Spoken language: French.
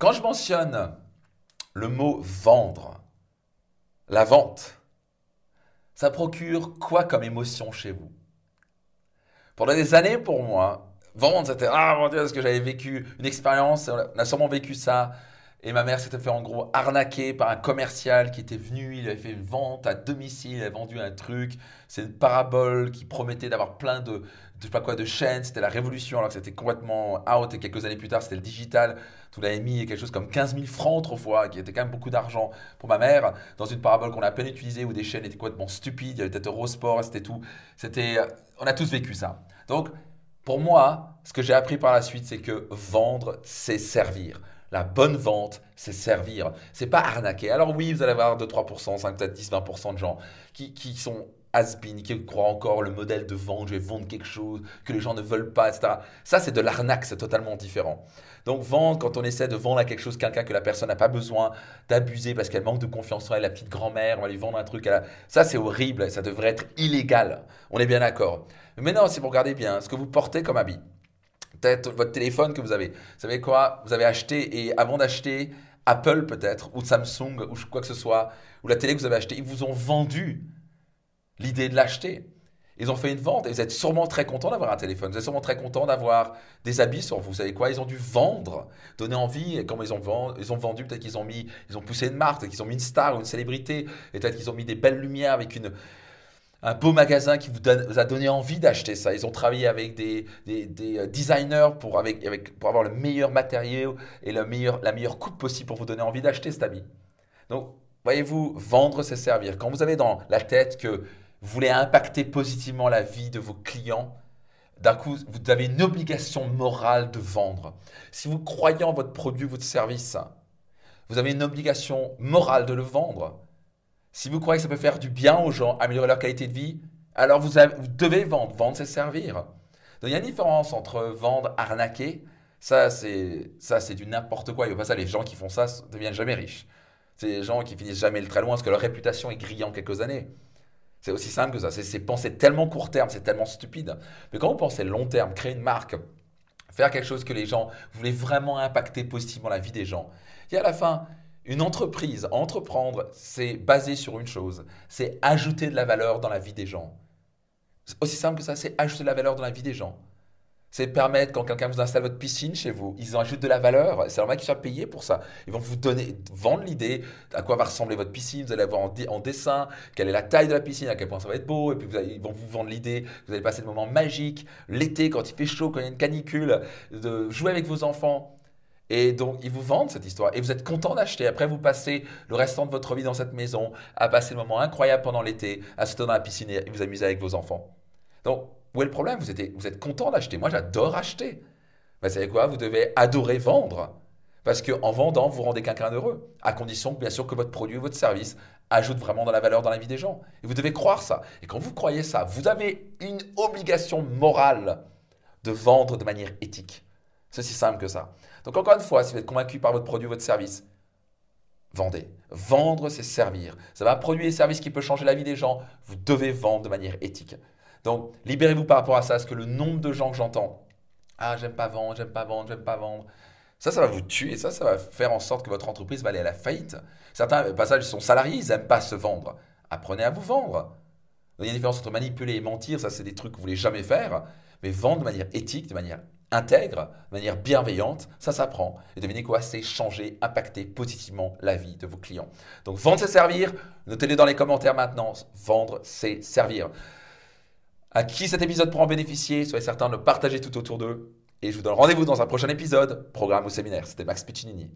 Quand je mentionne le mot vendre, la vente, ça procure quoi comme émotion chez vous? Pendant des années, pour moi, vendre, c'était Ah mon Dieu, est-ce que j'avais vécu une expérience? On a sûrement vécu ça et ma mère s'était fait en gros arnaquer par un commercial qui était venu, il avait fait une vente à domicile, il avait vendu un truc. C'est une parabole qui promettait d'avoir plein de, je sais pas quoi, de chaînes. C'était la révolution alors que c'était complètement out. Et quelques années plus tard, c'était le digital. Tout l'avait mis quelque chose comme 15 000 francs autrefois, qui était quand même beaucoup d'argent pour ma mère, dans une parabole qu'on a à peine utilisée où des chaînes étaient complètement stupides. Il y avait peut-être Eurosport, c'était tout. C'était, on a tous vécu ça. Donc, pour moi, ce que j'ai appris par la suite, c'est que vendre, c'est servir. La bonne vente, c'est servir. C'est pas arnaquer. Alors oui, vous allez avoir 2, 3%, 5, peut-être 10, 20% de gens qui, qui sont has qui croient encore le modèle de vente, je vais vendre quelque chose que les gens ne veulent pas, etc. Ça, c'est de l'arnaque, c'est totalement différent. Donc vendre, quand on essaie de vendre à quelque chose, quelqu'un que la personne n'a pas besoin d'abuser parce qu'elle manque de confiance en elle, la petite grand-mère, on va lui vendre un truc, à ça c'est horrible, ça devrait être illégal. On est bien d'accord. Mais maintenant, si vous regardez bien ce que vous portez comme habit, peut-être votre téléphone que vous avez. Vous savez quoi? Vous avez acheté et avant d'acheter Apple peut-être, ou Samsung, ou quoi que ce soit, ou la télé que vous avez acheté, ils vous ont vendu l'idée de l'acheter. Ils ont fait une vente et vous êtes sûrement très content d'avoir un téléphone. Vous êtes sûrement très content d'avoir des habits sur vous. Vous savez quoi? Ils ont dû vendre, donner envie. Et comment ils ont vendu, ils ont vendu peut-être qu'ils ont mis, ils ont poussé une marque, qu'ils ont mis une star ou une célébrité. Et peut-être qu'ils ont mis des belles lumières avec une, un beau magasin qui vous, a donné envie d'acheter ça. Ils ont travaillé avec des, euh, designers pour, avoir le meilleur matériel et la meilleure coupe possible pour vous donner envie d'acheter cet habit. Donc, voyez-vous, vendre, c'est servir. Quand vous avez dans la tête que vous voulez impacter positivement la vie de vos clients, d'un coup, vous avez une obligation morale de vendre. Si vous croyez en votre produit, votre service, vous avez une obligation morale de le vendre. Si vous croyez que ça peut faire du bien aux gens, améliorer leur qualité de vie, alors vous, devez vendre. Vendre, c'est servir. Donc il y a une différence entre vendre, arnaquer. Ça, c'est ça, c'est du n'importe quoi. Il a pas ça. Les gens qui font ça ne deviennent jamais riches. C'est des gens qui finissent jamais le très loin parce que leur réputation est grillée en quelques années. C'est aussi simple que ça. C'est penser tellement court terme, c'est tellement stupide. Mais quand vous pensez long terme, créer une marque, faire quelque chose que les gens, voulaient vraiment impacter positivement la vie des gens. Et à la fin, une entreprise, entreprendre, c'est basé sur une chose, c'est ajouter de la valeur dans la vie des gens. Aussi simple que ça, c'est ajouter de la valeur dans la vie des gens. C'est permettre, quand quelqu'un vous installe votre piscine chez vous, ils en ajoutent de la valeur. C'est normal qu'ils soient payés pour ça. Ils vont vous donner, vendre l'idée à quoi va ressembler votre piscine. Vous allez avoir en, dessin quelle est la taille de la piscine, à quel point ça va être beau. Et puis ils vont vous vendre l'idée. Vous allez passer le moment magique, l'été, quand il fait chaud, quand il y a une canicule, de jouer avec vos enfants. Et donc, ils vous vendent cette histoire. Et vous êtes content d'acheter. Après, vous passez le restant de votre vie dans cette maison, à passer le moment incroyable pendant l'été, à se dans la piscine et vous amuser avec vos enfants. Donc, où est le problème? Vous êtes, vous êtes content d'acheter. Moi, j'adore acheter. Mais vous savez quoi? Vous devez adorer vendre. Parce qu'en vendant, vous rendez quelqu'un heureux. À condition, bien sûr, que votre produit ou votre service ajoute vraiment de la valeur dans la vie des gens. Et vous devez croire ça. Et quand vous croyez ça, vous avez une obligation morale de vendre de manière éthique. C'est aussi simple que ça. Donc encore une fois, si vous êtes convaincu par votre produit, votre service, vendez. Vendre, c'est servir. Ça va un produit et service qui peut changer la vie des gens. Vous devez vendre de manière éthique. Donc libérez-vous par rapport à ça, parce que le nombre de gens que j'entends, ah j'aime pas vendre, j'aime pas vendre, j'aime pas vendre. Ça, ça va vous tuer. Ça, ça va faire en sorte que votre entreprise va aller à la faillite. Certains passages sont salariés, ils n'aiment pas se vendre. Apprenez à vous vendre. Il y a une différence entre manipuler et mentir. Ça, c'est des trucs que vous voulez jamais faire. Mais vendre de manière éthique, de manière intègre, de manière bienveillante, ça s'apprend. Et devinez quoi C'est changer, impacter positivement la vie de vos clients. Donc vendre, c'est servir. Notez-le dans les commentaires maintenant. Vendre, c'est servir. À qui cet épisode pourra en bénéficier Soyez certain de le partager tout autour d'eux. Et je vous donne rendez-vous dans un prochain épisode, programme ou séminaire. C'était Max Piccinini.